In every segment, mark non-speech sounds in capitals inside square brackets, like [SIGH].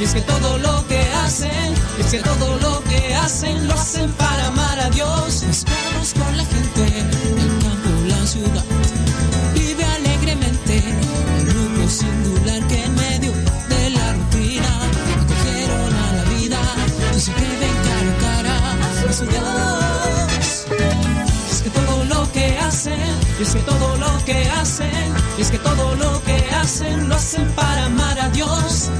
y es que todo lo que hacen, es que todo lo que hacen lo hacen para amar a Dios. Mezclados con la gente, el campo, la ciudad, vive alegremente, el grupo singular que en medio de la rutina acogieron a la vida y que ven cara a cara a su Dios. Es que todo lo que hacen, es que todo lo que hacen, es que todo lo que hacen lo hacen para amar a Dios.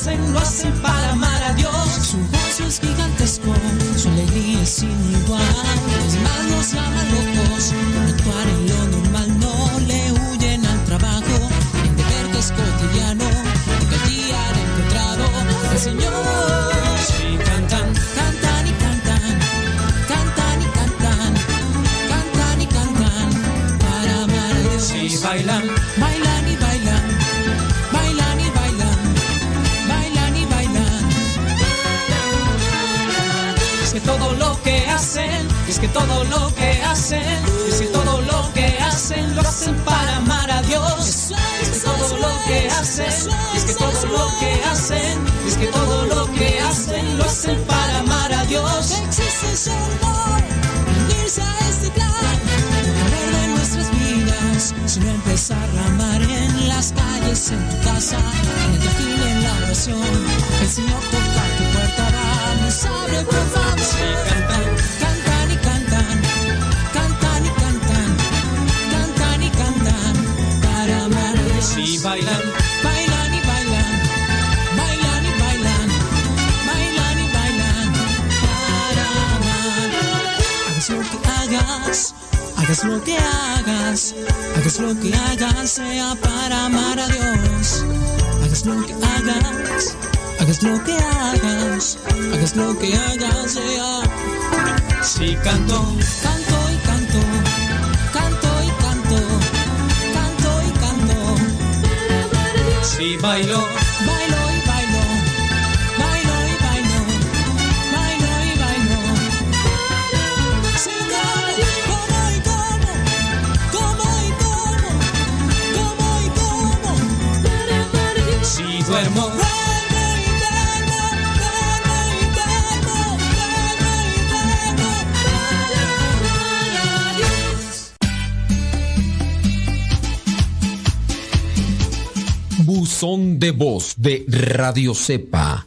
Hacen lo hacen para amar hacen, es que todo lo que hacen lo hacen para amar a Dios. Es que todo lo que hacen, es que todo lo que hacen, es que todo lo que hacen lo hacen para amar a Dios. Existe amor, unirse a este plan, de nuestras vidas, sino empezar a amar en las calles, en tu casa, en el trajín, en la oración. El Señor toca tu puerta, vamos, abre por favor. Bailan, bailan y bailan, bailan y bailan, bailan y bailan para amar. Hagas lo que hagas, hagas lo que hagas, hagas lo que hagas, sea para amar a Dios. Hagas lo que hagas, hagas lo que hagas, hagas lo que hagas, sea. Si canto, canto Si bailo, bailo y bailo, bailo y bailo, bailo y bailo. Si como, como y como, como y como, como y como. Si duermo, de voz de Radio Cepa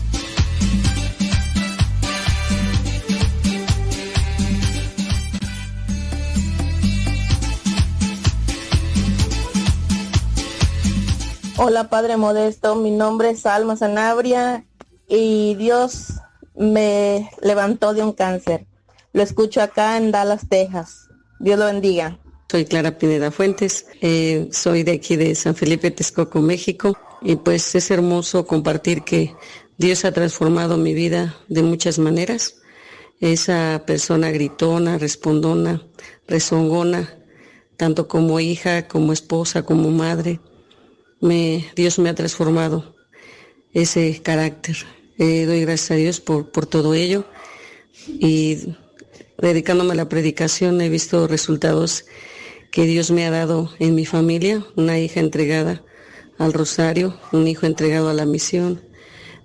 Hola Padre Modesto, mi nombre es Alma Sanabria y Dios me levantó de un cáncer. Lo escucho acá en Dallas, Texas. Dios lo bendiga. Soy Clara Pineda Fuentes, eh, soy de aquí de San Felipe, Texcoco, México, y pues es hermoso compartir que Dios ha transformado mi vida de muchas maneras. Esa persona gritona, respondona, rezongona, tanto como hija, como esposa, como madre, Dios me ha transformado ese carácter. Eh, doy gracias a Dios por, por todo ello y dedicándome a la predicación he visto resultados que Dios me ha dado en mi familia, una hija entregada al rosario, un hijo entregado a la misión,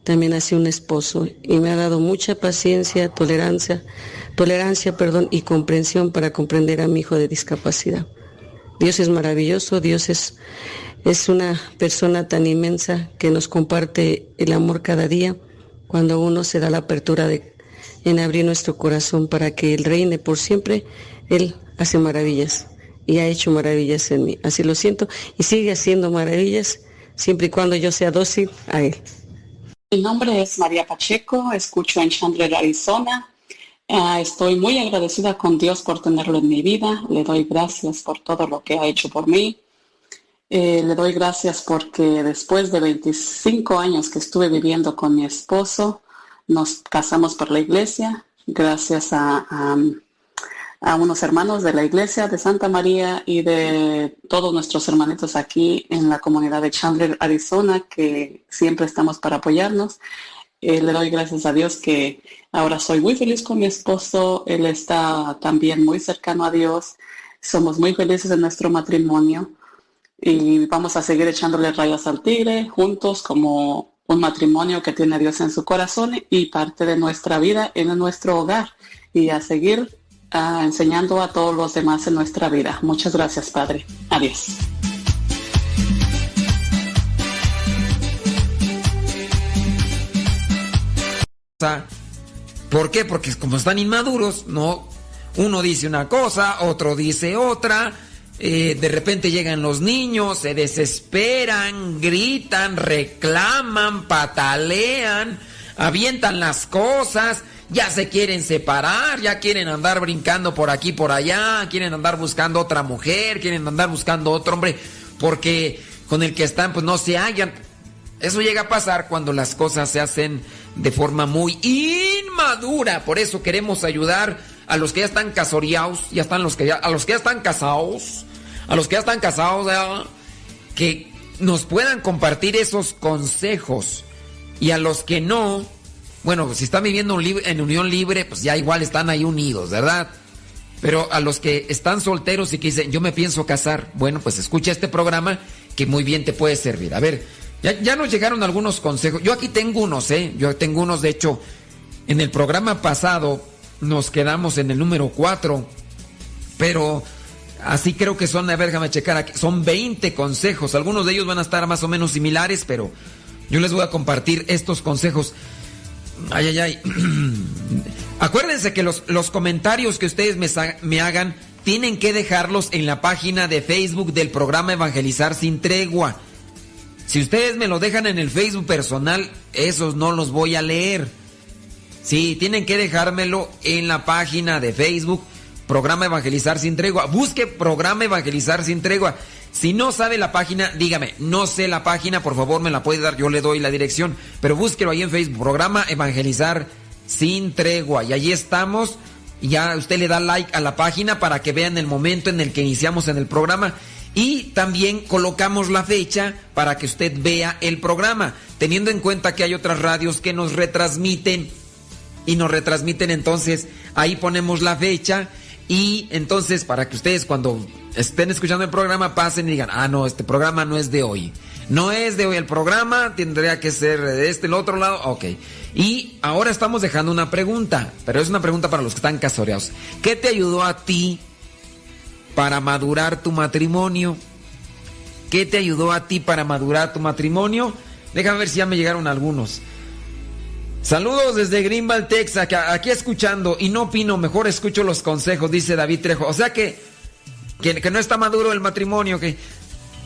también así un esposo y me ha dado mucha paciencia, tolerancia, tolerancia, perdón, y comprensión para comprender a mi hijo de discapacidad. Dios es maravilloso, Dios es, es una persona tan inmensa que nos comparte el amor cada día cuando uno se da la apertura de, en abrir nuestro corazón para que Él reine por siempre, Él hace maravillas. y ha hecho maravillas en mí. Así lo siento y sigue haciendo maravillas siempre y cuando yo sea dócil a Él. Mi nombre es María Pacheco, escucho en Chandler, Arizona. Ah, estoy muy agradecida con Dios por tenerlo en mi vida. Le doy gracias por todo lo que ha hecho por mí. Eh, le doy gracias porque después de 25 años que estuve viviendo con mi esposo, nos casamos por la iglesia, gracias a, a, unos hermanos de la iglesia de Santa María y de todos nuestros hermanitos aquí en la comunidad de Chandler, Arizona, que siempre estamos para apoyarnos. Eh, le doy gracias a Dios que ahora soy muy feliz con mi esposo, él está también muy cercano a Dios, somos muy felices en nuestro matrimonio y vamos a seguir echándole rayas al tigre juntos como un matrimonio que tiene Dios en su corazón y parte de nuestra vida en nuestro hogar y a seguir ah, enseñando a todos los demás en nuestra vida. Muchas gracias, Padre. Adiós. ¿Por qué? Porque como están inmaduros, no. Uno dice una cosa, otro dice otra eh, de repente llegan los niños, se desesperan, gritan, reclaman, patalean, avientan las cosas, ya se quieren separar, ya quieren andar brincando por aquí, por allá, quieren andar buscando otra mujer, quieren andar buscando otro hombre, porque con el que están pues no se hallan. Eso llega a pasar cuando las cosas se hacen de forma muy inmadura, por eso queremos ayudar a los que ya están casoreados, ya están los que ya, a los que ya están casados, a los que ya están casados, que nos puedan compartir esos consejos. Y a los que no, bueno, si están viviendo en unión libre, pues ya igual están ahí unidos, ¿verdad? Pero a los que están solteros y que dicen, yo me pienso casar, bueno, pues escucha este programa que muy bien te puede servir. A ver, ya, ya nos llegaron algunos consejos. Yo aquí tengo unos, ¿eh? Yo tengo unos, de hecho, en el programa pasado nos quedamos en el número 4, pero así creo que son, a ver, déjame checar aquí, son 20 consejos, algunos de ellos van a estar más o menos similares, pero yo les voy a compartir estos consejos. Ay, ay, ay. [CLEARS THROAT] Acuérdense que los, los comentarios que ustedes me, me hagan tienen que dejarlos en la página de Facebook del programa Evangelizar sin tregua. Si ustedes me lo dejan en el Facebook personal, esos no los voy a leer. Sí, tienen que dejármelo en la página de Facebook, Programa Evangelizar sin Tregua. Busque Programa Evangelizar sin Tregua. Si no sabe la página, dígame, no sé la página, por favor me la puede dar, yo le doy la dirección. Pero búsquelo ahí en Facebook, Programa Evangelizar sin Tregua. Y allí estamos. Ya usted le da like a la página para que vean el momento en el que iniciamos en el programa. Y también colocamos la fecha para que usted vea el programa, teniendo en cuenta que hay otras radios que nos retransmiten y nos retransmiten entonces, ahí ponemos la fecha y entonces para que ustedes cuando estén escuchando el programa pasen y digan, ah, no, este programa no es de hoy. No es de hoy el programa, tendría que ser de este, el otro lado, ok. Y ahora estamos dejando una pregunta, pero es una pregunta para los que están casoreados. ¿Qué te ayudó a ti para madurar tu matrimonio? ¿Qué te ayudó a ti para madurar tu matrimonio? Déjame ver si ya me llegaron algunos. Saludos desde Greenville, Texas, aquí escuchando y no opino, mejor escucho los consejos, dice David Trejo. O sea que, que, no está maduro el matrimonio, que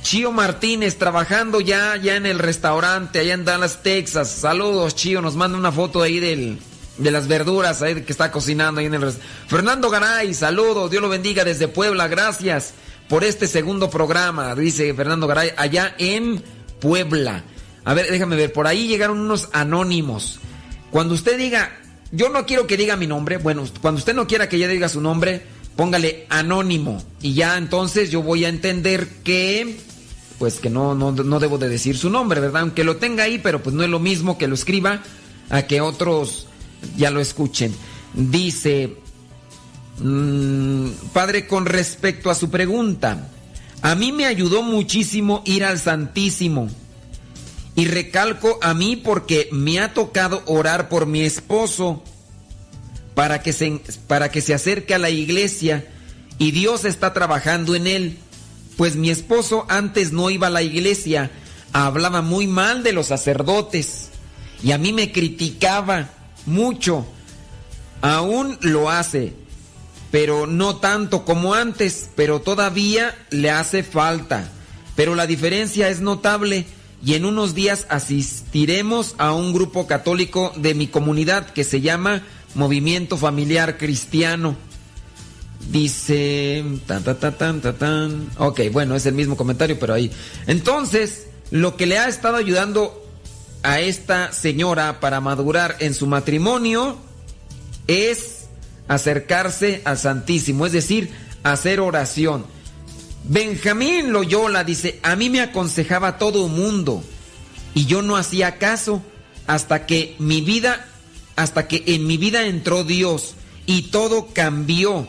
Chío Martínez trabajando ya, ya en el restaurante allá en Dallas, Texas. Saludos, Chío, nos manda una foto ahí del, de las verduras ahí que está cocinando ahí en el restaurante. Fernando Garay, saludos, Dios lo bendiga desde Puebla, gracias por este segundo programa, dice Fernando Garay, allá en Puebla. A ver, déjame ver, por ahí llegaron unos anónimos. Cuando usted diga, yo no quiero que diga mi nombre, bueno, cuando usted no quiera que yo diga su nombre, póngale anónimo. Y ya entonces yo voy a entender que, pues que no, no, debo de decir su nombre, ¿verdad? Aunque lo tenga ahí, pero pues no es lo mismo que lo escriba a que otros ya lo escuchen. Dice, mm, padre, con respecto a su pregunta, a mí me ayudó muchísimo ir al Santísimo y recalco a mí porque me ha tocado orar por mi esposo para que se, para que se acerque a la iglesia y Dios está trabajando en él. Pues mi esposo antes no iba a la iglesia, hablaba muy mal de los sacerdotes y a mí me criticaba mucho. Aún lo hace, pero no tanto como antes, pero todavía le hace falta. Pero la diferencia es notable y en unos días asistiremos a un grupo católico de mi comunidad que se llama Movimiento Familiar Cristiano. Dice... Tan, tan, tan, tan, tan. Ok, bueno, es el mismo comentario, pero ahí. Entonces, lo que le ha estado ayudando a esta señora para madurar en su matrimonio es acercarse al Santísimo, es decir, hacer oración. Benjamín Loyola dice, a mí me aconsejaba todo mundo y yo no hacía caso hasta que mi vida, hasta que en mi vida entró Dios y todo cambió.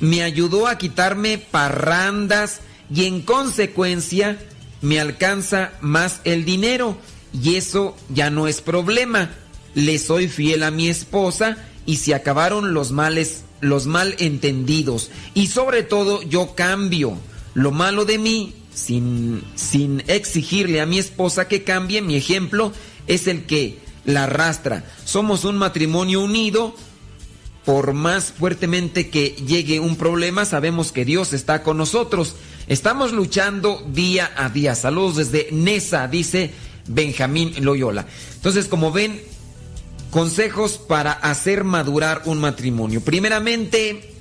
Me ayudó a quitarme parrandas y en consecuencia me alcanza más el dinero y eso ya no es problema. Le soy fiel a mi esposa y se acabaron los males, los malentendidos y sobre todo yo cambio lo malo de mí sin, sin exigirle a mi esposa que cambie. Mi ejemplo es el que la arrastra. Somos un matrimonio unido. Por más fuertemente que llegue un problema, sabemos que Dios está con nosotros Estamos luchando día a día. Saludos desde Nesa, dice Benjamín Loyola. Entonces, como ven, consejos para hacer madurar un matrimonio. Primeramente,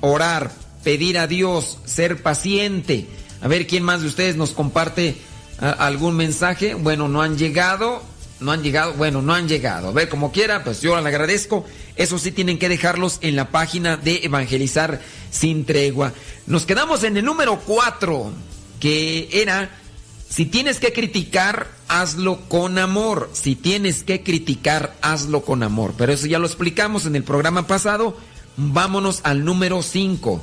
orar, pedir a Dios, ser paciente. A ver quién más de ustedes nos comparte algún mensaje. Bueno, no han llegado. No han llegado, bueno, no han llegado. A ver, como quiera, pues yo le agradezco. Eso sí tienen que dejarlos en la página de Evangelizar sin tregua. Nos quedamos en el número 4, que era, si tienes que criticar, hazlo con amor. Si tienes que criticar, hazlo con amor. Pero eso ya lo explicamos en el programa pasado. Vámonos al número 5.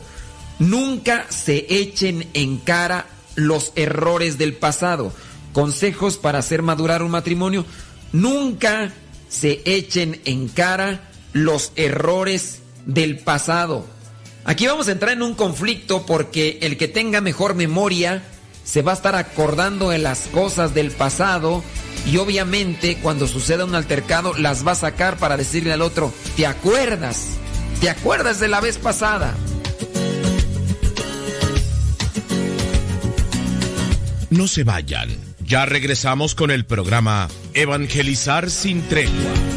Nunca se echen en cara los errores del pasado. Consejos para hacer madurar un matrimonio. Nunca se echen en cara los errores del pasado. Aquí vamos a entrar en un conflicto porque el que tenga mejor memoria se va a estar acordando de las cosas del pasado y obviamente cuando suceda un altercado las va a sacar para decirle al otro, ¿te acuerdas? ¿Te acuerdas de la vez pasada? No se vayan. Ya regresamos con el programa Evangelizar sin tregua.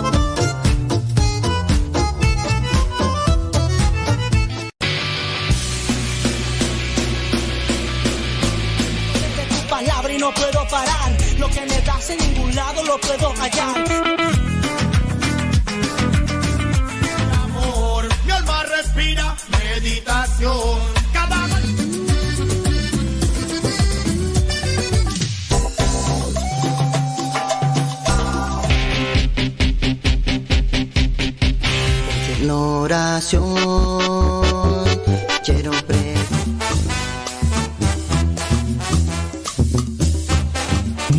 Lo puedo hallar. Amor, mi alma respira meditación.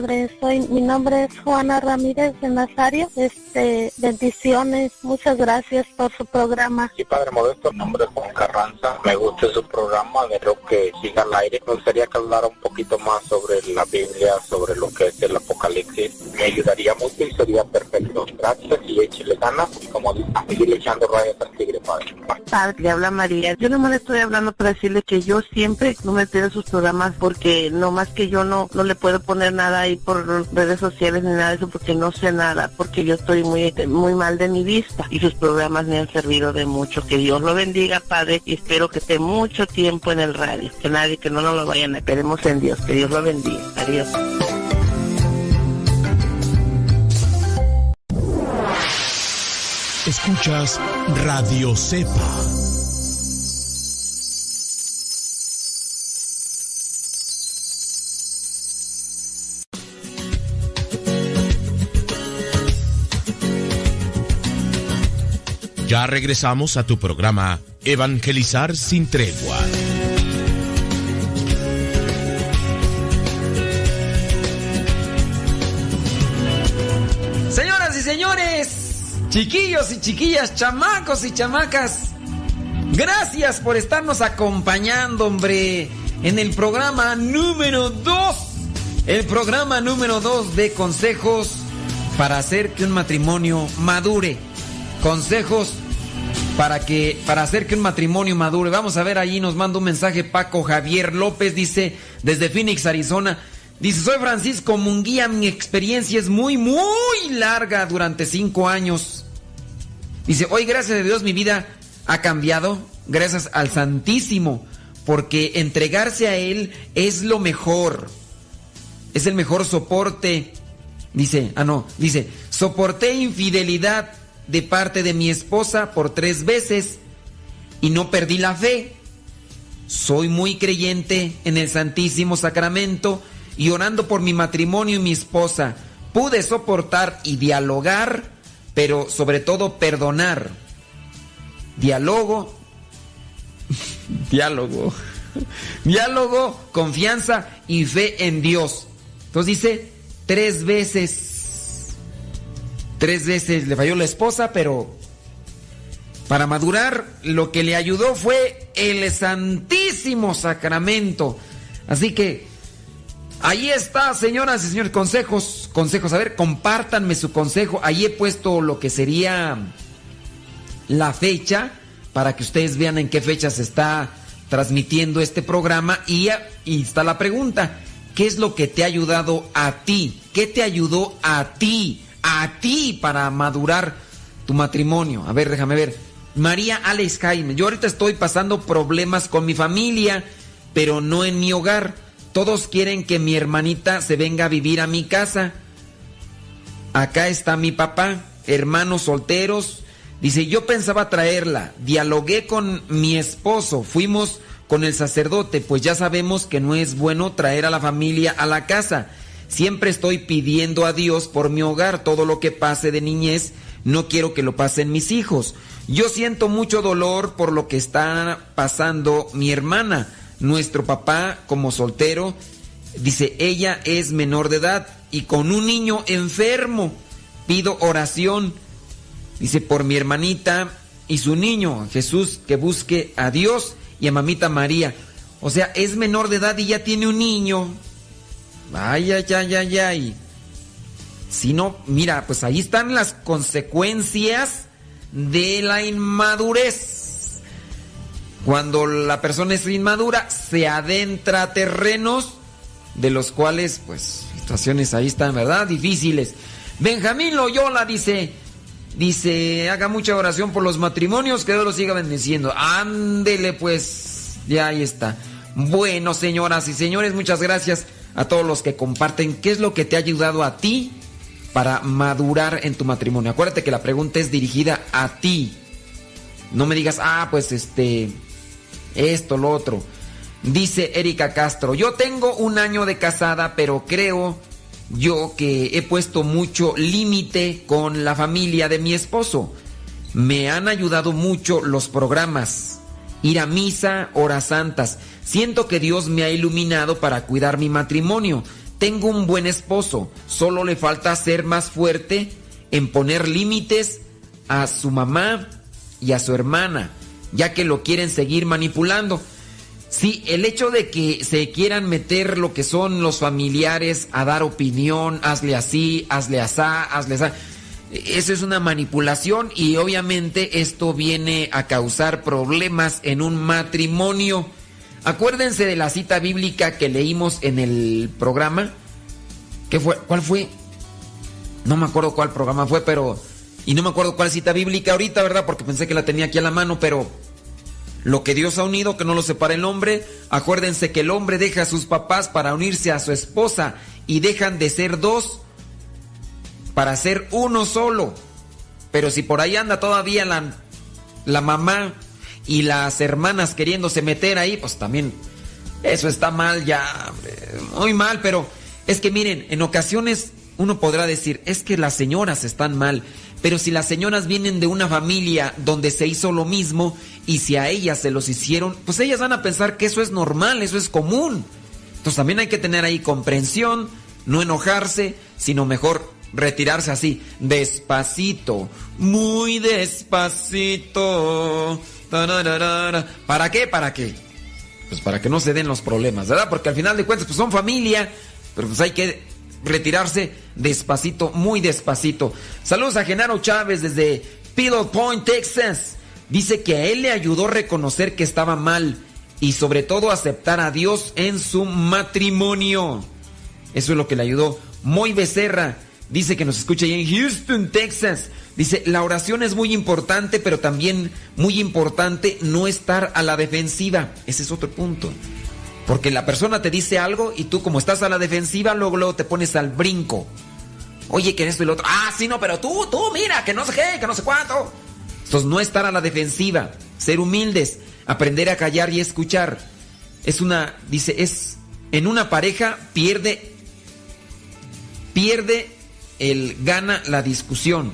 Padre. Soy, mi nombre es Juana Ramírez de Nazario. Este, bendiciones. Muchas gracias por su programa. Sí, Padre Modesto, mi nombre es Juan Carranza. Me gusta su programa. Espero que siga al aire. Me gustaría que hablara un poquito más sobre la Biblia, sobre lo que es el Apocalipsis. Me ayudaría mucho y sería perfecto. Gracias y échale ganas. Y como dice, seguir echando rayas al tigre, Padre. Padre, le habla María. Yo nomás le estoy hablando para decirle que yo siempre no me pierdo sus programas porque no más que yo no, no le puedo poner poner nada ahí por redes sociales ni nada de eso porque no sé nada, porque yo estoy muy, muy mal de mi vista y sus programas me han servido de mucho. Que Dios lo bendiga, Padre, y espero que esté mucho tiempo en el radio. Que nadie, que no nos lo vayan esperemos en Dios. Que Dios lo bendiga. Adiós. Escuchas Radio Cepa. Ya regresamos a tu programa Evangelizar sin tregua. Señoras y señores, chiquillos y chiquillas, chamacos y chamacas, gracias por estarnos acompañando, hombre, en el programa número 2. El programa número 2 de consejos para hacer que un matrimonio madure consejos para que para hacer que un matrimonio madure. Vamos a ver ahí nos manda un mensaje Paco Javier López dice desde Phoenix, Arizona. Dice, soy Francisco Munguía, mi experiencia es muy, muy larga durante cinco años. Dice, hoy gracias a Dios mi vida ha cambiado, gracias al Santísimo, porque entregarse a Él es lo mejor, es el mejor soporte. Dice, ah no, dice, soporté infidelidad de parte de mi esposa por tres veces y no perdí la fe. Soy muy creyente en el Santísimo Sacramento y orando por mi matrimonio y mi esposa. Pude soportar y dialogar, pero sobre todo perdonar. [LAUGHS] Diálogo, diálogo, [LAUGHS] diálogo, confianza y fe en Dios. Entonces dice, tres veces Tres veces le falló la esposa, pero para madurar lo que le ayudó fue el Santísimo Sacramento. Así que ahí está, señoras y señores, consejos, consejos. A ver, compártanme su consejo. Ahí he puesto lo que sería la fecha para que ustedes vean en qué fecha se está transmitiendo este programa y, y está la pregunta. ¿Qué es lo que te ha ayudado a ti? ¿Qué te ayudó a ti? A ti para madurar tu matrimonio. A ver, déjame ver. María Alex Jaime, yo ahorita estoy pasando problemas con mi familia, pero no en mi hogar. Todos quieren que mi hermanita se venga a vivir a mi casa. Acá está mi papá, hermanos solteros. Dice, yo pensaba traerla. Dialogué con mi esposo, fuimos con el sacerdote, pues ya sabemos que no es bueno traer a la familia a la casa. Siempre estoy pidiendo a Dios por mi hogar todo lo que pase de niñez. No quiero que lo pasen mis hijos. Yo siento mucho dolor por lo que está pasando mi hermana. Nuestro papá, como soltero, dice, ella es menor de edad y con un niño enfermo. Pido oración. Dice, por mi hermanita y su niño, Jesús, que busque a Dios y a mamita María. O sea, es menor de edad y ya tiene un niño. Ay, ay, ay, ay, ay. Si no, mira, pues ahí están las consecuencias de la inmadurez. Cuando la persona es inmadura, se adentra a terrenos de los cuales, pues, situaciones ahí están, ¿verdad? Difíciles. Benjamín Loyola dice, dice, haga mucha oración por los matrimonios, que Dios los siga bendiciendo. Ándele, pues, ya ahí está. Bueno, señoras y señores, muchas gracias a todos los que comparten qué es lo que te ha ayudado a ti para madurar en tu matrimonio. Acuérdate que la pregunta es dirigida a ti. No me digas, ah, pues este, esto, lo otro. Dice Erika Castro, yo tengo un año de casada, pero creo yo que he puesto mucho límite con la familia de mi esposo. Me han ayudado mucho los programas, ir a misa, horas santas. Siento que Dios me ha iluminado para cuidar mi matrimonio. Tengo un buen esposo, solo le falta ser más fuerte en poner límites a su mamá y a su hermana, ya que lo quieren seguir manipulando. Sí, el hecho de que se quieran meter lo que son los familiares a dar opinión, hazle así, hazle asá, hazle asá. Eso es una manipulación y obviamente esto viene a causar problemas en un matrimonio. Acuérdense de la cita bíblica que leímos en el programa, ¿Qué fue? ¿Cuál fue? No me acuerdo cuál programa fue, pero... Y no me acuerdo cuál cita bíblica ahorita, ¿verdad? Porque pensé que la tenía aquí a la mano, pero... Lo que Dios ha unido, que no lo separe el hombre. Acuérdense que el hombre deja a sus papás para unirse a su esposa y dejan de ser dos para ser uno solo. Pero si por ahí anda todavía la, la mamá y las hermanas queriéndose meter ahí, pues también eso está mal ya, muy mal, pero es que miren, en ocasiones uno podrá decir, es que las señoras están mal, pero si las señoras vienen de una familia donde se hizo lo mismo y si a ellas se los hicieron, pues ellas van a pensar que eso es normal, eso es común. Entonces también hay que tener ahí comprensión, no enojarse, sino mejor retirarse así, despacito, muy despacito. ¿Para qué? ¿Para qué? Pues para que no se den los problemas, ¿verdad? Porque al final de cuentas pues son familia, pero pues hay que retirarse despacito, muy despacito. Saludos a Genaro Chávez desde Pillow Point, Texas. Dice que a él le ayudó a reconocer que estaba mal y sobre todo aceptar a Dios en su matrimonio. Eso es lo que le ayudó. Moy Becerra dice que nos escucha ahí en Houston, Texas. Dice, la oración es muy importante, pero también muy importante no estar a la defensiva. Ese es otro punto. Porque la persona te dice algo y tú como estás a la defensiva, luego, te pones al brinco. Oye, que esto y lo otro. Ah, sí, no, pero tú, tú, mira, que no sé qué, que no sé cuánto. Entonces, no estar a la defensiva, ser humildes, aprender a callar y escuchar. Es una, dice, es, en una pareja pierde, pierde el gana la discusión.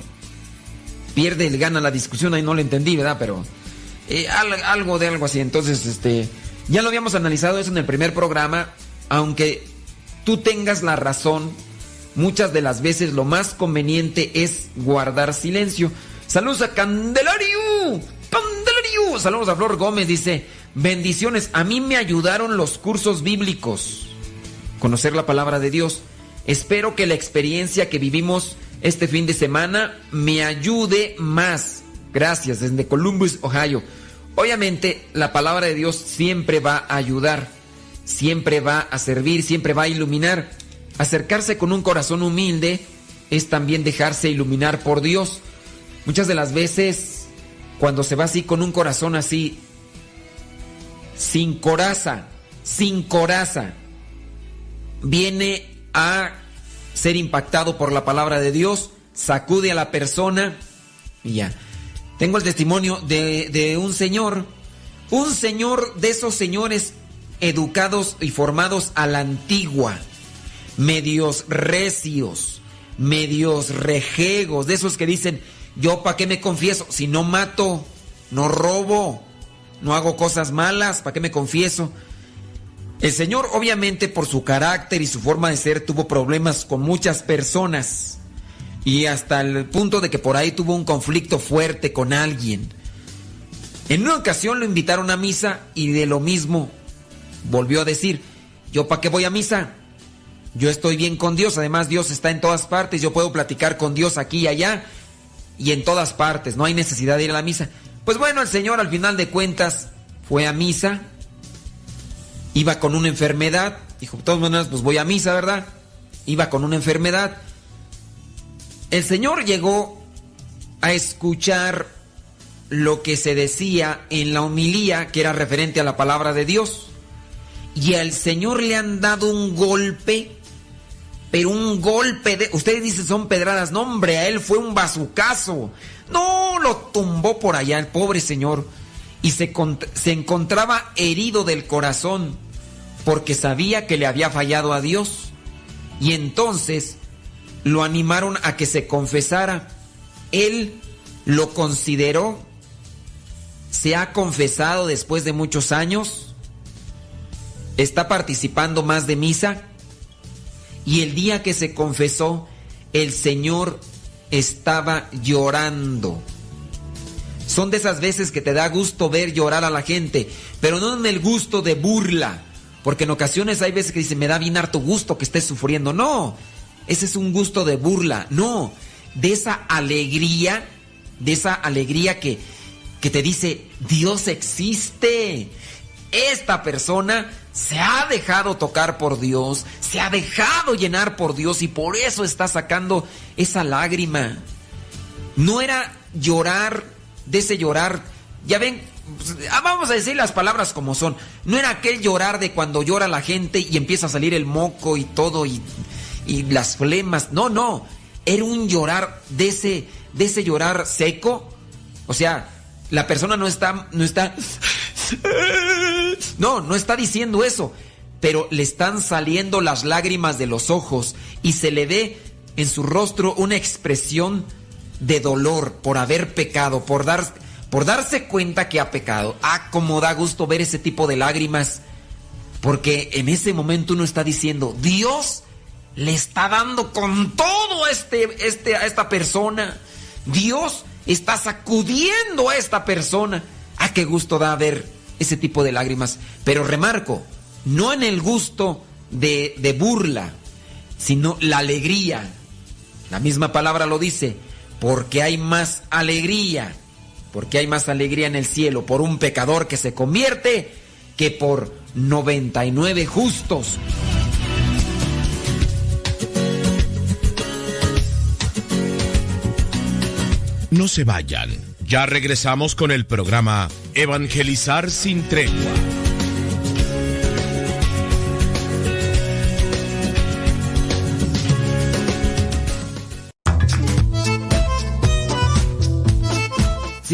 Pierde el gana la discusión, ahí no lo entendí, ¿verdad? Pero eh, algo de algo así. Entonces, este, ya lo habíamos analizado eso en el primer programa, aunque tú tengas la razón, muchas de las veces lo más conveniente es guardar silencio. Saludos a Candelario. Candelario. Saludos a Flor Gómez. Dice, bendiciones. A mí me ayudaron los cursos bíblicos. Conocer la palabra de Dios. Espero que la experiencia que vivimos este fin de semana me ayude más. Gracias, desde Columbus, Ohio. Obviamente, la palabra de Dios siempre va a ayudar, siempre va a servir, siempre va a iluminar. Acercarse con un corazón humilde es también dejarse iluminar por Dios. Muchas de las veces, cuando se va así con un corazón así, sin coraza, sin coraza, viene a ser impactado por la palabra de Dios, sacude a la persona y ya. Tengo el testimonio de, de un señor, un señor de esos señores educados y formados a la antigua, medios recios, medios rejegos, de esos que dicen, yo para qué me confieso, si no mato, no robo, no hago cosas malas, ¿para qué me confieso? El Señor obviamente por su carácter y su forma de ser tuvo problemas con muchas personas y hasta el punto de que por ahí tuvo un conflicto fuerte con alguien. En una ocasión lo invitaron a misa y de lo mismo volvió a decir, yo para qué voy a misa? Yo estoy bien con Dios, además Dios está en todas partes, yo puedo platicar con Dios aquí y allá y en todas partes, no hay necesidad de ir a la misa. Pues bueno, el Señor al final de cuentas fue a misa Iba con una enfermedad, dijo, de todas maneras, pues voy a misa, ¿verdad? Iba con una enfermedad. El Señor llegó a escuchar lo que se decía en la homilía, que era referente a la palabra de Dios. Y al Señor le han dado un golpe, pero un golpe de... Ustedes dicen son pedradas, no hombre, a él fue un bazucazo. No, lo tumbó por allá el pobre Señor. Y se, se encontraba herido del corazón porque sabía que le había fallado a Dios. Y entonces lo animaron a que se confesara. Él lo consideró, se ha confesado después de muchos años, está participando más de misa y el día que se confesó, el Señor estaba llorando. Son de esas veces que te da gusto ver llorar a la gente, pero no en el gusto de burla, porque en ocasiones hay veces que dicen, me da bien harto gusto que estés sufriendo. No, ese es un gusto de burla. No, de esa alegría, de esa alegría que, que te dice, Dios existe. Esta persona se ha dejado tocar por Dios, se ha dejado llenar por Dios y por eso está sacando esa lágrima. No era llorar, de ese llorar, ya ven, pues, ah, vamos a decir las palabras como son, no era aquel llorar de cuando llora la gente y empieza a salir el moco y todo y, y las flemas, no, no, era un llorar de ese, de ese llorar seco, o sea, la persona no está, no está [LAUGHS] no, no está diciendo eso, pero le están saliendo las lágrimas de los ojos y se le ve en su rostro una expresión de dolor por haber pecado, por, dar, por darse cuenta que ha pecado. Ah, como da gusto ver ese tipo de lágrimas, porque en ese momento uno está diciendo, Dios le está dando con todo este, este, a esta persona. Dios está sacudiendo a esta persona. Ah, qué gusto da ver ese tipo de lágrimas. Pero remarco, no en el gusto de, de burla, sino la alegría. La misma palabra lo dice, porque hay más alegría, porque hay más alegría en el cielo por un pecador que se convierte que por 99 justos. No se vayan. Ya regresamos con el programa Evangelizar sin tregua.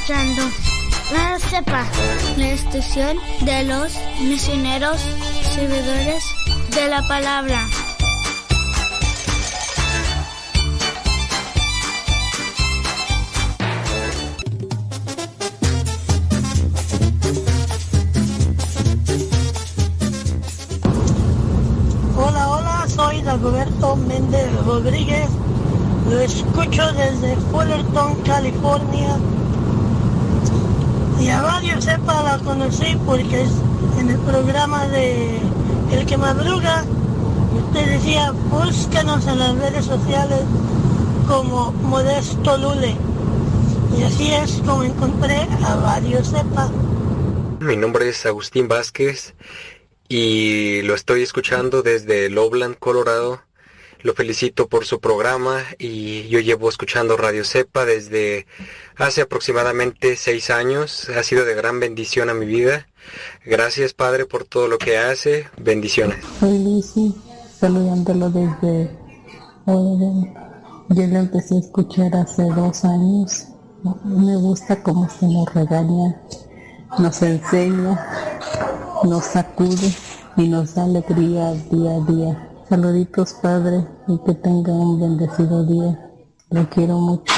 Escuchando la CEPA, la estación de los misioneros servidores de la palabra. Hola, hola, soy Dagoberto Méndez Rodríguez. Lo escucho desde Fullerton, California. Y a Radio Sepa la conocí porque es en el programa de El que madruga. Usted decía, búscanos en las redes sociales como Modesto Lule. Y así es como encontré a Radio Sepa. Mi nombre es Agustín Vázquez y lo estoy escuchando desde Loveland, Colorado. Lo felicito por su programa y yo llevo escuchando Radio Cepa desde hace aproximadamente seis años. Ha sido de gran bendición a mi vida. Gracias Padre por todo lo que hace. Bendiciones. Soy Lucy, saludándolo desde Oregon. Yo lo empecé a escuchar hace dos años. Me gusta cómo se nos regaña, nos enseña, nos sacude y nos da alegría día a día. Saluditos, Padre, y que tenga un bendecido día. Lo quiero mucho.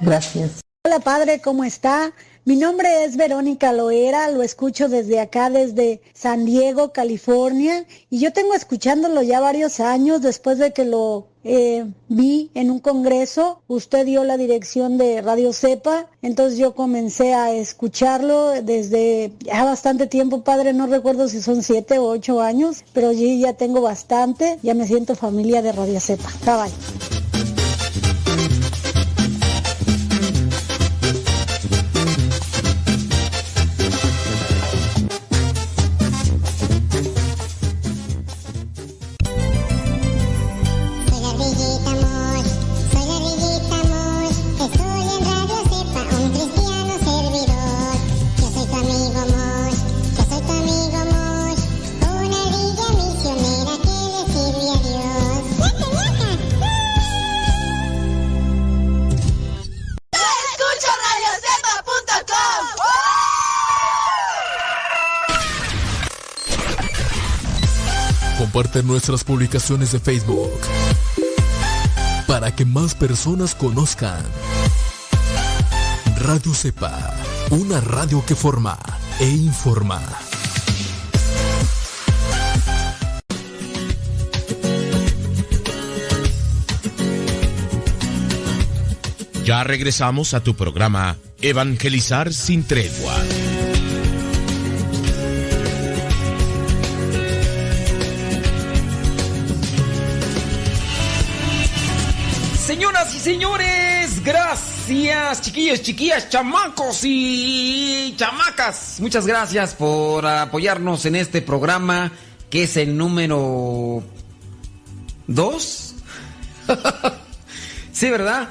Gracias. Hola, Padre, ¿cómo está? Mi nombre es Verónica Loera, lo escucho desde acá, desde San Diego, California, y yo tengo escuchándolo ya varios años después de que lo eh, vi en un congreso, usted dio la dirección de Radio Cepa, entonces yo comencé a escucharlo desde ya bastante tiempo, padre, no recuerdo si son siete o ocho años, pero yo ya tengo bastante, ya me siento familia de Radio Cepa. Bye. Comparte nuestras publicaciones de Facebook para que más personas conozcan Radio Cepa, una radio que forma e informa. Ya regresamos a tu programa Evangelizar sin tregua. Gracias, chiquillos, chiquillas, chamacos y chamacas. Muchas gracias por apoyarnos en este programa que es el número 2. [LAUGHS] sí, ¿verdad?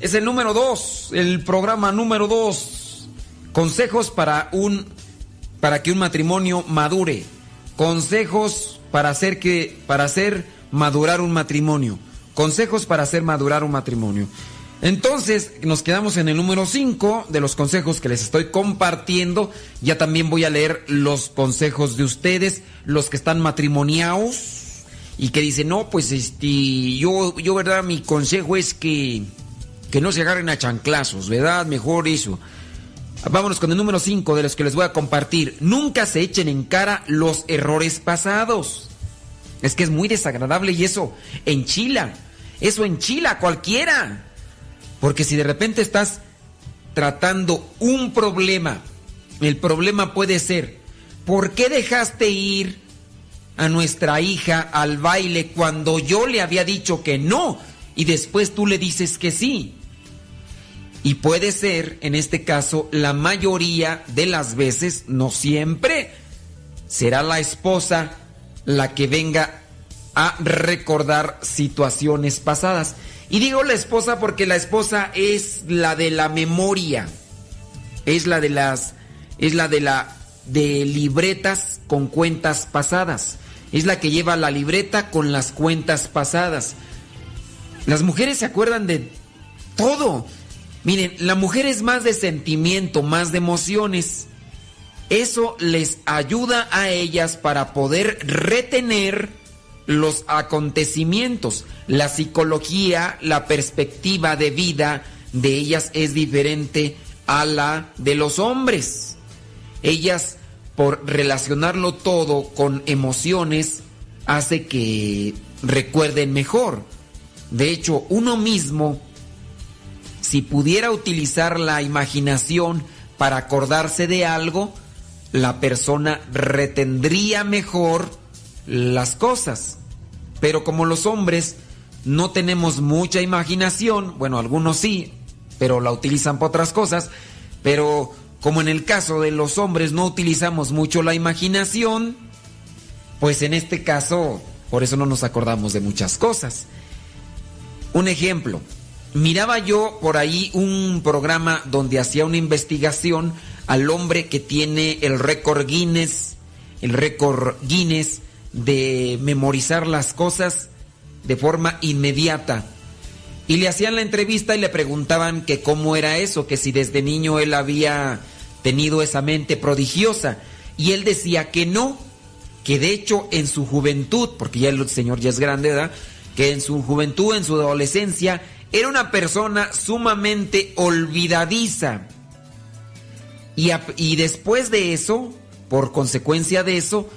Es el número 2, el programa número 2. Consejos para un para que un matrimonio madure. Consejos para hacer que para hacer madurar un matrimonio. Consejos para hacer madurar un matrimonio. Entonces, nos quedamos en el número 5 de los consejos que les estoy compartiendo. Ya también voy a leer los consejos de ustedes, los que están matrimoniados y que dicen, no, pues este, yo, yo, verdad, mi consejo es que, que no se agarren a chanclazos, ¿verdad? Mejor eso. Vámonos con el número 5 de los que les voy a compartir. Nunca se echen en cara los errores pasados. Es que es muy desagradable y eso enchila. Eso enchila a cualquiera. Porque si de repente estás tratando un problema, el problema puede ser, ¿por qué dejaste ir a nuestra hija al baile cuando yo le había dicho que no? Y después tú le dices que sí. Y puede ser, en este caso, la mayoría de las veces, no siempre, será la esposa la que venga a recordar situaciones pasadas. Y digo la esposa porque la esposa es la de la memoria. Es la de las es la de la de libretas con cuentas pasadas. Es la que lleva la libreta con las cuentas pasadas. Las mujeres se acuerdan de todo. Miren, la mujer es más de sentimiento, más de emociones. Eso les ayuda a ellas para poder retener los acontecimientos. La psicología, la perspectiva de vida de ellas es diferente a la de los hombres. Ellas, por relacionarlo todo con emociones, hace que recuerden mejor. De hecho, uno mismo, si pudiera utilizar la imaginación para acordarse de algo, la persona retendría mejor las cosas. Pero como los hombres no tenemos mucha imaginación, bueno, algunos sí, pero la utilizan para otras cosas, pero como en el caso de los hombres no utilizamos mucho la imaginación, pues en este caso, por eso no nos acordamos de muchas cosas. Un ejemplo, miraba yo por ahí un programa donde hacía una investigación al hombre que tiene el récord Guinness, el récord Guinness de memorizar las cosas de forma inmediata. Y le hacían la entrevista y le preguntaban que cómo era eso, que si desde niño él había tenido esa mente prodigiosa. Y él decía que no, que de hecho en su juventud, porque ya el señor ya es grande, ¿verdad? Que en su juventud, en su adolescencia, era una persona sumamente olvidadiza. Y, y después de eso, por consecuencia de eso,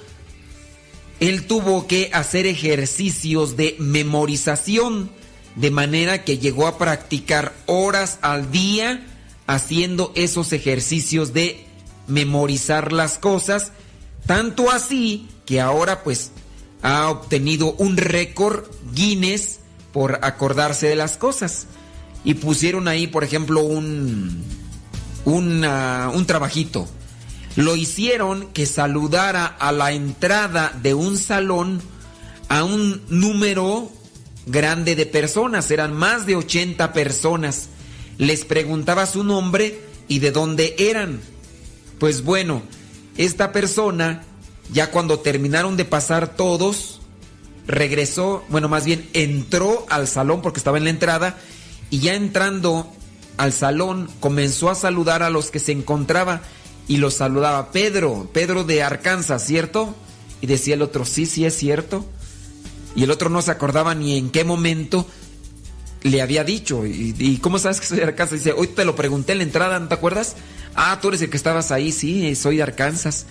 él tuvo que hacer ejercicios de memorización, de manera que llegó a practicar horas al día haciendo esos ejercicios de memorizar las cosas, tanto así que ahora pues ha obtenido un récord Guinness por acordarse de las cosas. Y pusieron ahí, por ejemplo, un, un trabajito lo hicieron que saludara a la entrada de un salón a un número grande de personas, eran más de 80 personas. Les preguntaba su nombre y de dónde eran. Pues bueno, esta persona, ya cuando terminaron de pasar todos, regresó, bueno, más bien entró al salón porque estaba en la entrada y ya entrando al salón comenzó a saludar a los que se encontraba y lo saludaba Pedro, Pedro de Arkansas, ¿cierto? Y decía el otro, sí, sí es cierto. Y el otro no se acordaba ni en qué momento le había dicho. ¿Y, cómo sabes que soy de Arkansas? Dice, hoy te lo pregunté en la entrada, ¿no te acuerdas? Ah, tú eres el que estabas ahí, sí, soy de Arkansas.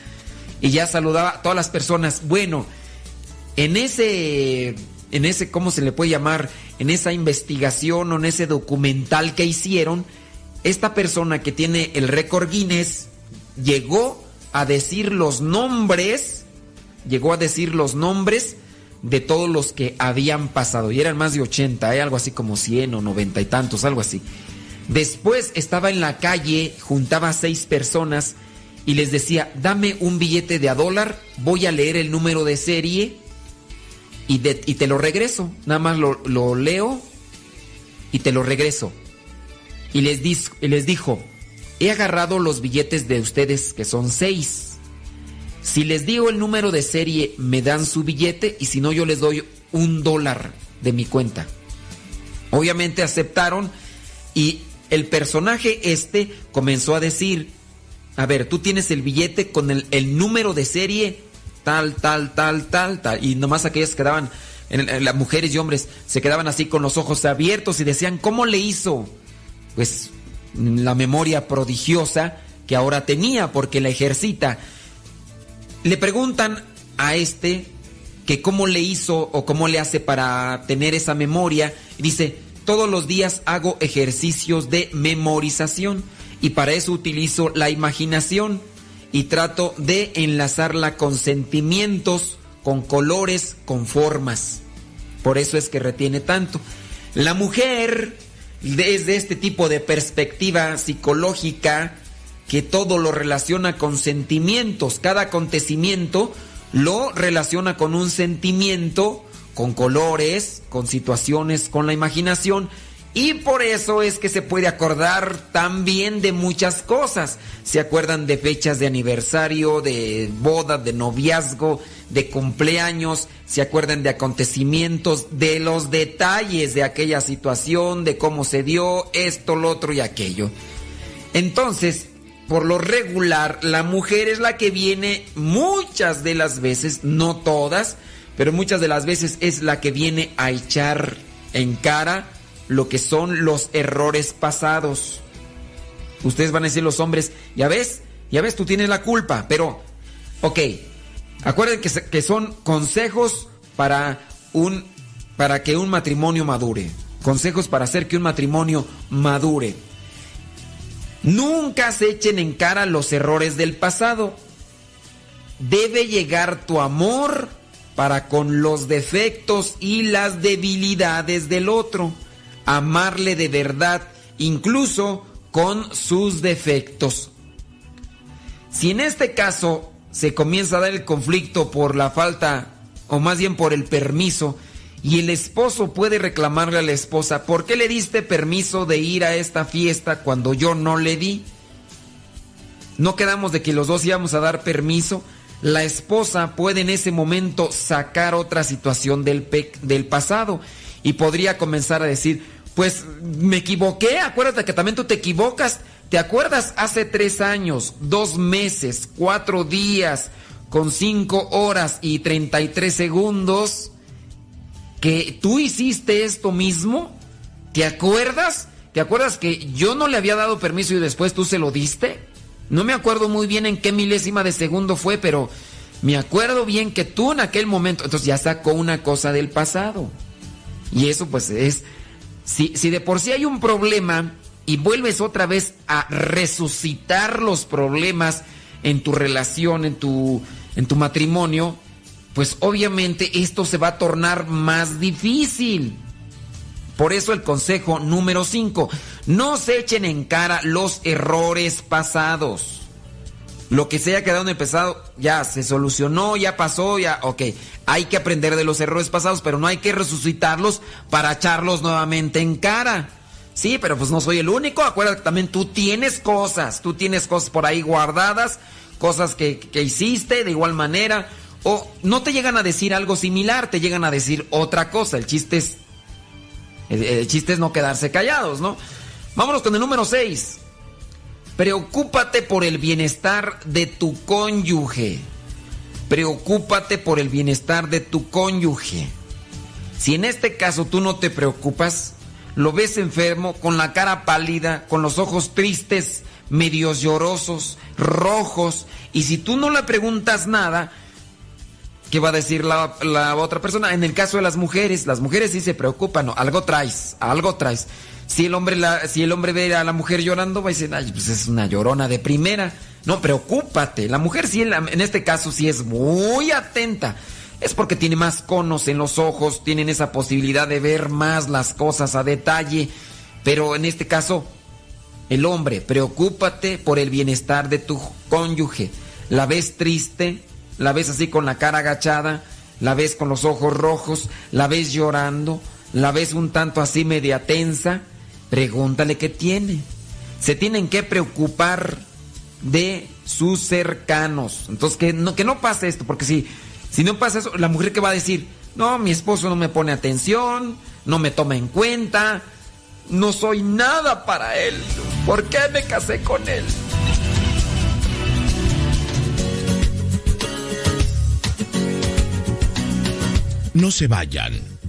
Y ya saludaba a todas las personas. Bueno, en ese, en ese, ¿cómo se le puede llamar? En esa investigación o en ese documental que hicieron, esta persona que tiene el récord Guinness llegó a decir los nombres, llegó a decir los nombres de todos los que habían pasado. Y eran más de 80, ¿eh? algo así como 100 o 90 y tantos, algo así. Después estaba en la calle, juntaba a seis personas y les decía, dame un billete de a dólar, voy a leer el número de serie y, te lo regreso. Nada más lo, leo y te lo regreso. Y les, dis- y les dijo, he agarrado los billetes de ustedes que son seis. Si les digo el número de serie, me dan su billete y si no, yo les doy un dólar de mi cuenta. Obviamente aceptaron y el personaje este comenzó a decir, a ver, tú tienes el billete con el, número de serie tal, tal, tal, tal, tal. Y nomás aquellas quedaban, en las mujeres y hombres, se quedaban así con los ojos abiertos y decían, ¿cómo le hizo? Pues la memoria prodigiosa que ahora tenía porque la ejercita. Le preguntan a este que cómo le hizo o cómo le hace para tener esa memoria. Dice, todos los días hago ejercicios de memorización y para eso utilizo la imaginación y trato de enlazarla con sentimientos, con colores, con formas. Por eso es que retiene tanto. La mujer, desde este tipo de perspectiva psicológica, que todo lo relaciona con sentimientos, cada acontecimiento lo relaciona con un sentimiento, con colores, con situaciones, con la imaginación. Y por eso es que se puede acordar también de muchas cosas. Se acuerdan de fechas de aniversario, de boda, de noviazgo, de cumpleaños, se acuerdan de acontecimientos, de los detalles de aquella situación, de cómo se dio esto, lo otro y aquello. Entonces, por lo regular, la mujer es la que viene muchas de las veces, no todas, pero muchas de las veces es la que viene a echar en cara lo que son los errores pasados. Ustedes van a decir los hombres, ya ves, ya ves, tú tienes la culpa, pero, ok, acuérdense que, que son consejos para un, para que un matrimonio madure, consejos para hacer que un matrimonio madure. Nunca se echen en cara los errores del pasado. Debe llegar tu amor para con los defectos y las debilidades del otro. Amarle de verdad, incluso con sus defectos. Si en este caso se comienza a dar el conflicto por la falta, o más bien por el permiso, y el esposo puede reclamarle a la esposa, ¿por qué le diste permiso de ir a esta fiesta cuando yo no le di? No quedamos de que los dos íbamos a dar permiso. La esposa puede en ese momento sacar otra situación del, del pasado y podría comenzar a decir, pues me equivoqué, acuérdate que también tú te equivocas. ¿Te acuerdas hace tres años, dos meses, cuatro días, con cinco horas y treinta y tres segundos? que tú hiciste esto mismo? ¿Te acuerdas? ¿Te acuerdas que yo no le había dado permiso y después tú se lo diste? No me acuerdo muy bien en qué milésima de segundo fue, pero me acuerdo bien que tú en aquel momento, entonces ya sacó una cosa del pasado. Y eso pues es, si, si de por sí hay un problema y vuelves otra vez a resucitar los problemas en tu relación, en tu, en tu matrimonio, pues obviamente esto se va a tornar más difícil. Por eso el consejo número 5, no se echen en cara los errores pasados. Lo que se haya quedado en el pasado ya se solucionó, ya pasó, ya, ok. Hay que aprender de los errores pasados, pero no hay que resucitarlos para echarlos nuevamente en cara. Sí, pero pues no soy el único. Acuérdate que también tú tienes cosas, tú tienes cosas por ahí guardadas, cosas que, que hiciste de igual manera. O no te llegan a decir algo similar, te llegan a decir otra cosa. El chiste es. El, el chiste es no quedarse callados, ¿no? Vámonos con el número 6. Preocúpate por el bienestar de tu cónyuge. Preocúpate por el bienestar de tu cónyuge. Si en este caso tú no te preocupas, lo ves enfermo, con la cara pálida, con los ojos tristes, medios llorosos, rojos, y si tú no le preguntas nada, ¿qué va a decir la, otra persona? En el caso de las mujeres, las mujeres sí se preocupan, ¿no? algo traes, algo traes. Si el hombre, la, si el hombre ve a la mujer llorando, va a decir, ay, pues es una llorona de primera. No, preocúpate. La mujer sí, en este caso, sí es muy atenta. Es porque tiene más conos en los ojos, tienen esa posibilidad de ver más las cosas a detalle. Pero en este caso, el hombre, preocúpate por el bienestar de tu cónyuge. La ves triste, la ves así con la cara agachada, la ves con los ojos rojos, la ves llorando, la ves un tanto así media tensa Pregúntale qué tiene. Se tienen que preocupar de sus cercanos. Entonces, que no, que no pase esto, porque si, si no pasa eso, la mujer que va a decir, no, mi esposo no me pone atención, no me toma en cuenta, no soy nada para él. ¿Por qué me casé con él? No se vayan.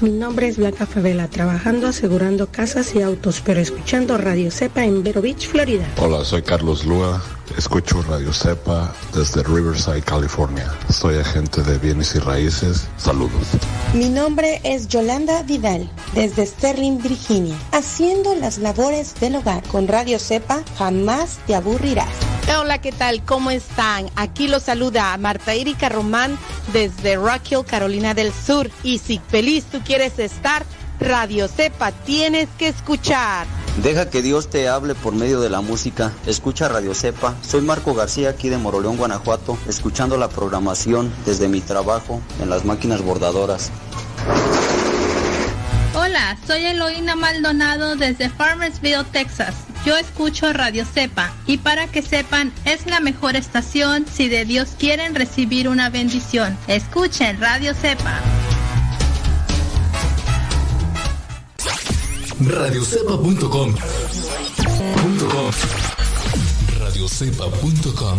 Mi nombre es Blanca Favela, trabajando asegurando casas y autos, pero escuchando Radio Cepa en Vero Beach, Florida. Hola, soy Carlos Lua. Escucho Radio Cepa desde Riverside, California. Soy agente de bienes y raíces. Saludos. Mi nombre es Yolanda Vidal, desde Sterling, Virginia, haciendo las labores del hogar. Con Radio Cepa jamás te aburrirás. Hola, ¿qué tal? ¿Cómo están? Aquí los saluda Marta Erika Román desde Rock Hill, Carolina del Sur. Y si feliz tú quieres estar, Radio Cepa tienes que escuchar. Deja que Dios te hable por medio de la música. Escucha Radio Cepa. Soy Marco García aquí de Moroleón, Guanajuato, escuchando la programación desde mi trabajo en las máquinas bordadoras. Hola, soy Eloína Maldonado desde Farmersville, Texas. Yo escucho Radio Cepa y para que sepan, es la mejor estación si de Dios quieren recibir una bendición. Escuchen Radio Cepa. radiocepa.com radiocepa.com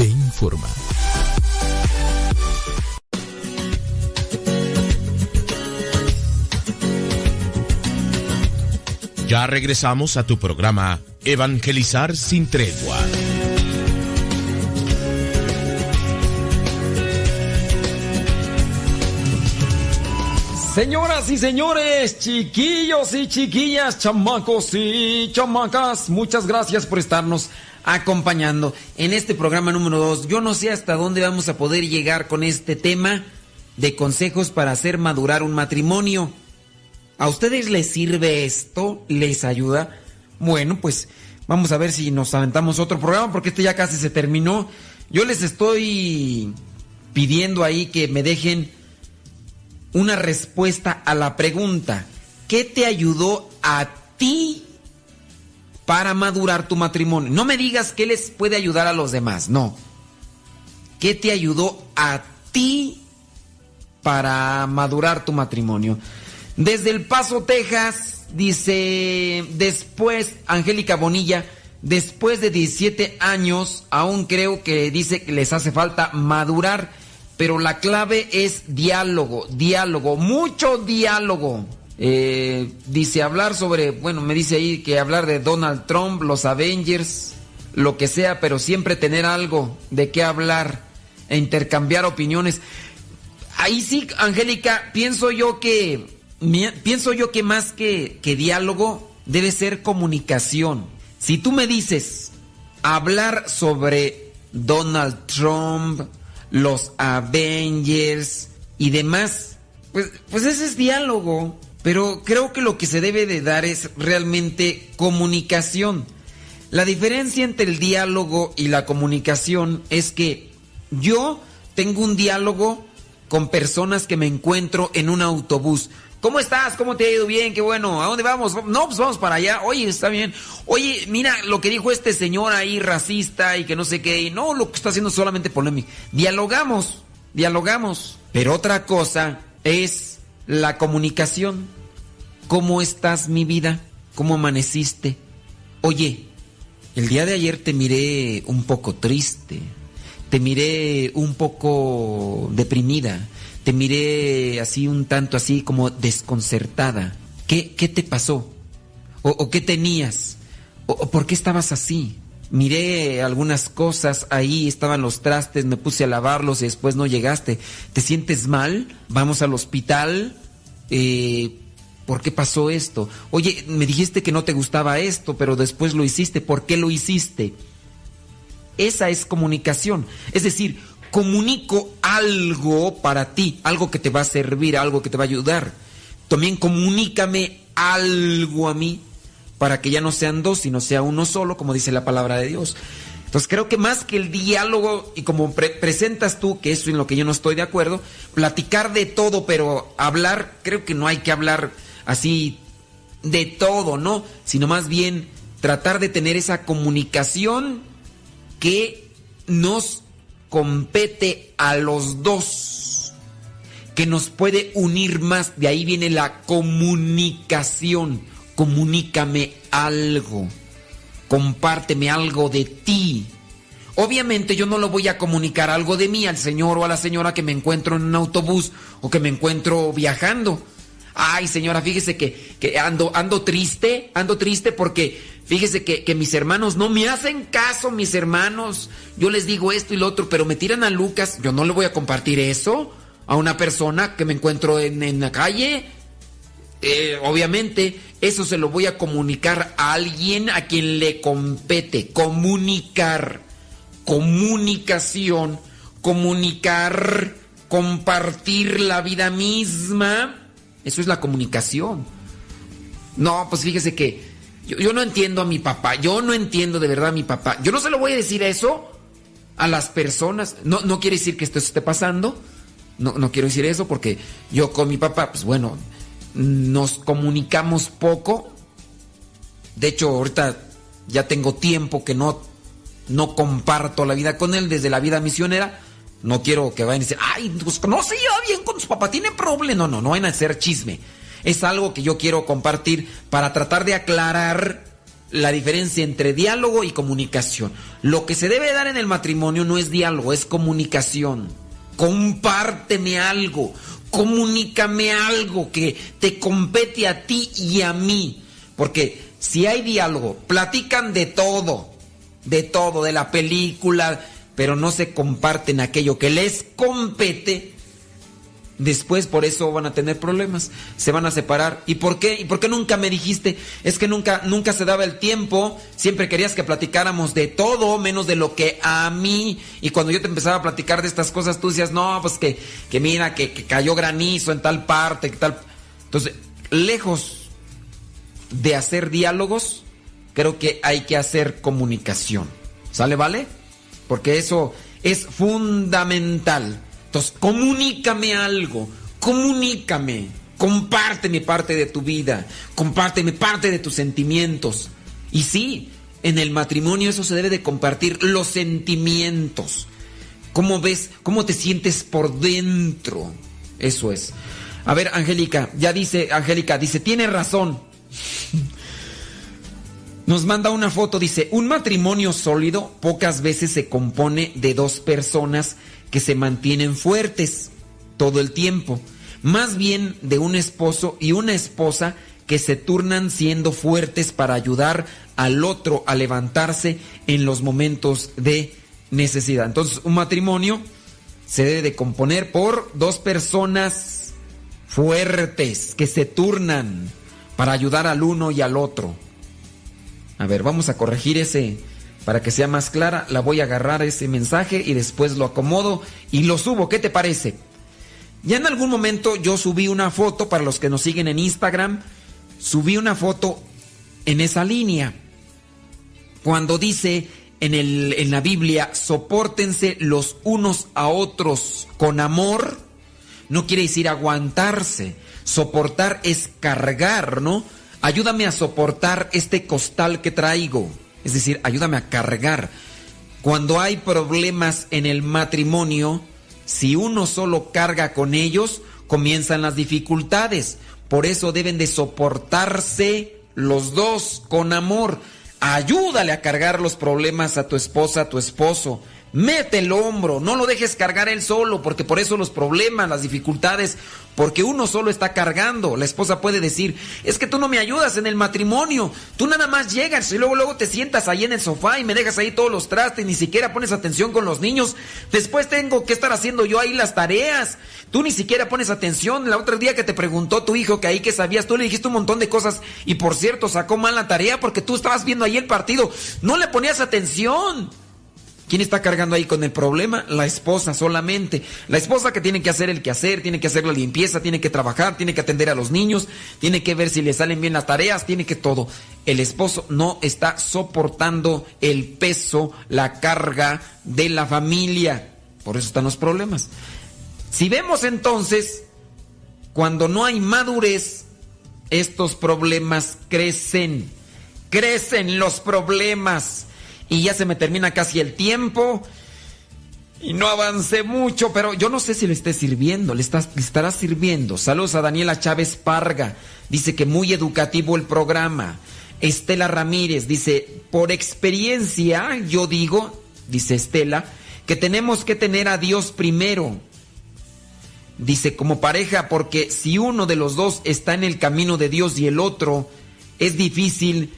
e informa. Ya regresamos a tu programa Evangelizar sin tregua. Señoras y señores, chiquillos y chiquillas, chamacos y chamacas, muchas gracias por estarnos acompañando en este programa número 2. Yo no sé hasta dónde vamos a poder llegar con este tema de consejos para hacer madurar un matrimonio. ¿A ustedes les sirve esto? ¿Les ayuda? Bueno, pues vamos a ver si nos aventamos otro programa porque este ya casi se terminó. Yo les estoy pidiendo ahí que me dejen una respuesta a la pregunta. ¿Qué te ayudó a ti para madurar tu matrimonio? No me digas qué les puede ayudar a los demás, no. ¿Qué te ayudó a ti para madurar tu matrimonio? Desde El Paso, Texas, dice, después, Angélica Bonilla, después de 17 años, aún creo que dice que les hace falta madurar, pero la clave es diálogo, diálogo, mucho diálogo. Eh, dice hablar sobre, bueno, me dice ahí que hablar de Donald Trump, los Avengers, lo que sea, pero siempre tener algo de qué hablar e intercambiar opiniones. Ahí sí, Angélica, pienso yo que pienso yo que más que, que diálogo debe ser comunicación. Si tú me dices hablar sobre Donald Trump, los Avengers y demás, pues, pues ese es diálogo. Pero creo que lo que se debe de dar es realmente comunicación. La diferencia entre el diálogo y la comunicación es que yo tengo un diálogo con personas que me encuentro en un autobús. ¿Cómo estás? ¿Cómo te ha ido? Bien, qué bueno. ¿A dónde vamos? No, pues vamos para allá. Oye, está bien. Oye, mira lo que dijo este señor ahí, racista y que no sé qué. Y no, lo que está haciendo es solamente polémica. Dialogamos, dialogamos. Pero otra cosa es la comunicación. ¿Cómo estás, mi vida? ¿Cómo amaneciste? Oye, el día de ayer te miré un poco triste. Te miré un poco deprimida te miré así un tanto así como desconcertada. ¿Qué, qué te pasó? ¿O, qué tenías? ¿O, por qué estabas así? Miré algunas cosas ahí, estaban los trastes, me puse a lavarlos y después no llegaste. ¿Te sientes mal? ¿Vamos al hospital? Eh, ¿Por qué pasó esto? Oye, me dijiste que no te gustaba esto, pero después lo hiciste. ¿Por qué lo hiciste? Esa es comunicación. Es decir, comunico algo para ti, algo que te va a servir, algo que te va a ayudar. También comunícame algo a mí para que ya no sean dos, sino sea uno solo, como dice la palabra de Dios. Entonces creo que más que el diálogo, y como presentas tú, que eso en lo que yo no estoy de acuerdo, platicar de todo, pero hablar, creo que no hay que hablar así de todo, ¿no? Sino más bien tratar de tener esa comunicación que nos compete a los dos, que nos puede unir más. De ahí viene la comunicación. Comunícame algo, compárteme algo de ti. Obviamente yo no lo voy a comunicar algo de mí al señor o a la señora que me encuentro en un autobús o que me encuentro viajando. Ay, señora, fíjese que, que ando, ando triste, ando triste porque Fíjese que, mis hermanos no me hacen caso, mis hermanos. Yo les digo esto y lo otro, pero me tiran a Lucas. Yo no le voy a compartir eso a una persona que me encuentro en, la calle. Eh, obviamente, eso se lo voy a comunicar a alguien a quien le compete. Comunicar. Comunicación. Comunicar. Compartir la vida misma. Eso es la comunicación. No, pues fíjese que yo, no entiendo a mi papá, yo no entiendo de verdad a mi papá. Yo no se lo voy a decir eso a las personas. No, no quiere decir que esto esté pasando. No, no quiero decir eso porque yo con mi papá, pues bueno, nos comunicamos poco. De hecho, ahorita ya tengo tiempo que no, no comparto la vida con él desde la vida misionera. No quiero que vayan a decir, ay, pues no se lleva bien con su papá, tiene problema. No, no, no vayan a hacer chisme es algo que yo quiero compartir para tratar de aclarar la diferencia entre diálogo y comunicación. Lo que se debe dar en el matrimonio no es diálogo, es comunicación. Compárteme algo, comunícame algo que te compete a ti y a mí. Porque si hay diálogo, platican de todo, de todo, de la película, pero no se comparten aquello que les compete, Después por eso van a tener problemas, se van a separar. ¿Y por qué? ¿Y por qué nunca me dijiste? Es que nunca nunca se daba el tiempo, siempre querías que platicáramos de todo menos de lo que a mí. Y cuando yo te empezaba a platicar de estas cosas, tú decías, "No, pues que que mira que, que cayó granizo en tal parte, que tal." Entonces, lejos de hacer diálogos, creo que hay que hacer comunicación. ¿Sale, vale? Porque eso es fundamental. Entonces, comunícame algo, comunícame, compárteme parte de tu vida, compárteme parte de tus sentimientos. Y sí, en el matrimonio eso se debe de compartir, los sentimientos. ¿Cómo ves? ¿Cómo te sientes por dentro? Eso es. A ver, Angélica, ya dice, Angélica, dice, tiene razón. [LAUGHS] Nos manda una foto, dice, un matrimonio sólido pocas veces se compone de dos personas que se mantienen fuertes todo el tiempo, más bien de un esposo y una esposa que se turnan siendo fuertes para ayudar al otro a levantarse en los momentos de necesidad. Entonces, un matrimonio se debe de componer por dos personas fuertes que se turnan para ayudar al uno y al otro. A ver, vamos a corregir ese para que sea más clara. La voy a agarrar ese mensaje y después lo acomodo y lo subo. ¿Qué te parece? Ya en algún momento yo subí una foto para los que nos siguen en Instagram. Subí una foto en esa línea. Cuando dice en, el, en la Biblia, soportense los unos a otros con amor, no quiere decir aguantarse. Soportar es cargar, ¿no? Ayúdame a soportar este costal que traigo. Es decir, ayúdame a cargar. Cuando hay problemas en el matrimonio, si uno solo carga con ellos, comienzan las dificultades. Por eso deben de soportarse los dos con amor. Ayúdale a cargar los problemas a tu esposa, a tu esposo. Mete el hombro, no lo dejes cargar él solo, porque por eso los problemas, las dificultades, porque uno solo está cargando. La esposa puede decir, es que tú no me ayudas en el matrimonio, tú nada más llegas y luego luego te sientas ahí en el sofá y me dejas ahí todos los trastes, ni siquiera pones atención con los niños. Después tengo que estar haciendo yo ahí las tareas. Tú ni siquiera pones atención. La otra día que te preguntó tu hijo que ahí que sabías, tú le dijiste un montón de cosas y por cierto sacó mal la tarea porque tú estabas viendo ahí el partido. No le ponías atención. ¿Quién está cargando ahí con el problema? La esposa solamente. La esposa que tiene que hacer el quehacer, tiene que hacer la limpieza, tiene que trabajar, tiene que atender a los niños, tiene que ver si le salen bien las tareas, tiene que todo. El esposo no está soportando el peso, la carga de la familia. Por eso están los problemas. Si vemos entonces, cuando no hay madurez, estos problemas crecen. Crecen los problemas y ya se me termina casi el tiempo y no avancé mucho, pero yo no sé si le esté sirviendo, le, estará sirviendo. Saludos a Daniela Chávez Parga, dice que muy educativo el programa. Estela Ramírez dice, por experiencia yo digo, dice Estela, que tenemos que tener a Dios primero. Dice, como pareja, porque si uno de los dos está en el camino de Dios y el otro, es difícil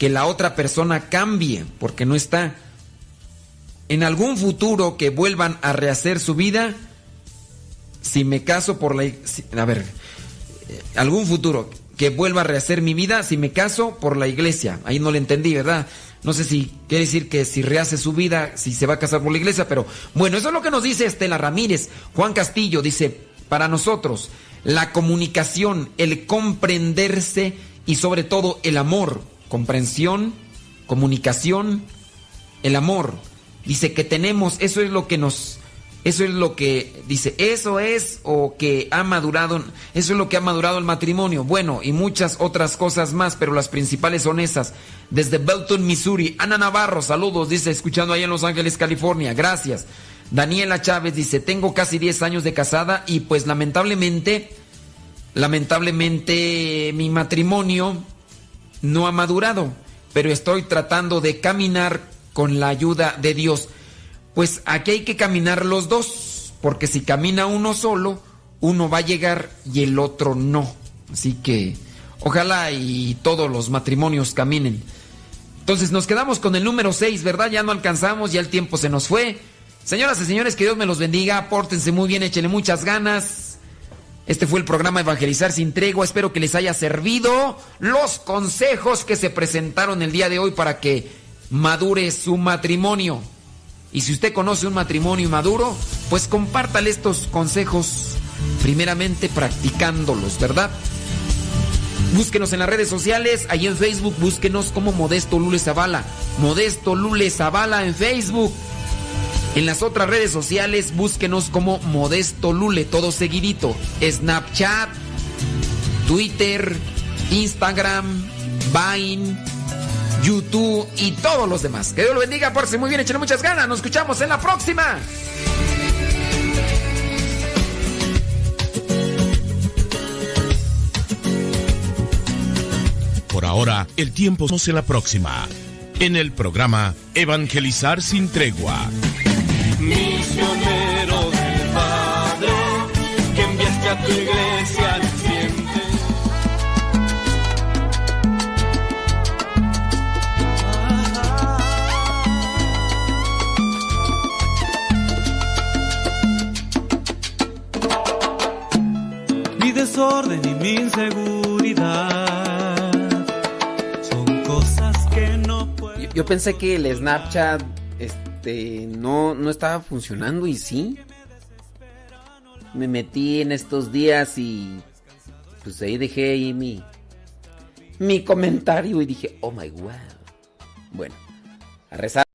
que la otra persona cambie, porque no está. En algún futuro que vuelvan a rehacer su vida, si me caso por la... a ver, algún futuro que vuelva a rehacer mi vida, si me caso por la iglesia. Ahí no le entendí, ¿verdad? No sé si quiere decir que si rehace su vida, si se va a casar por la iglesia, pero bueno, eso es lo que nos dice Estela Ramírez. Juan Castillo dice, para nosotros, la comunicación, el comprenderse y sobre todo el amor, comprensión, comunicación, el amor. Dice que tenemos, eso es lo que nos, eso es lo que dice, eso es o que ha madurado, eso es lo que ha madurado el matrimonio. Bueno, y muchas otras cosas más, pero las principales son esas. Desde Belton, Missouri, Ana Navarro, saludos, dice, escuchando ahí en Los Ángeles, California, gracias. Daniela Chávez dice, tengo casi 10 años de casada y pues lamentablemente, lamentablemente mi matrimonio no ha madurado, pero estoy tratando de caminar con la ayuda de Dios. Pues aquí hay que caminar los dos, porque si camina uno solo, uno va a llegar y el otro no. Así que ojalá y todos los matrimonios caminen. Entonces nos quedamos con el número 6, ¿verdad? Ya no alcanzamos, ya el tiempo se nos fue. Señoras y señores, que Dios me los bendiga, pórtense muy bien, échenle muchas ganas. Este fue el programa Evangelizar sin tregua. Espero que les haya servido los consejos que se presentaron el día de hoy para que madure su matrimonio. Y si usted conoce un matrimonio maduro, pues compártale estos consejos, primeramente practicándolos, ¿verdad? Búsquenos en las redes sociales, ahí en Facebook, búsquenos como Modesto Lule Zavala. Modesto Lule Zavala en Facebook. En las otras redes sociales, búsquenos como Modesto Lule, todo seguidito. Snapchat, Twitter, Instagram, Vine, YouTube y todos los demás. Que Dios lo bendiga, por si muy bien, échenle muchas ganas. Nos escuchamos en la próxima. Ahora, el tiempo nos en la próxima. En el programa Evangelizar sin tregua. Misionero del Padre, que enviaste a tu iglesia al siempre. Mi desorden y mi inseguridad son cosas que no puedo. Yo, yo pensé que el Snapchat este, no, no estaba funcionando y sí. Me metí en estos días y pues ahí dejé mi, mi comentario y dije, oh my wow. Bueno, a rezar.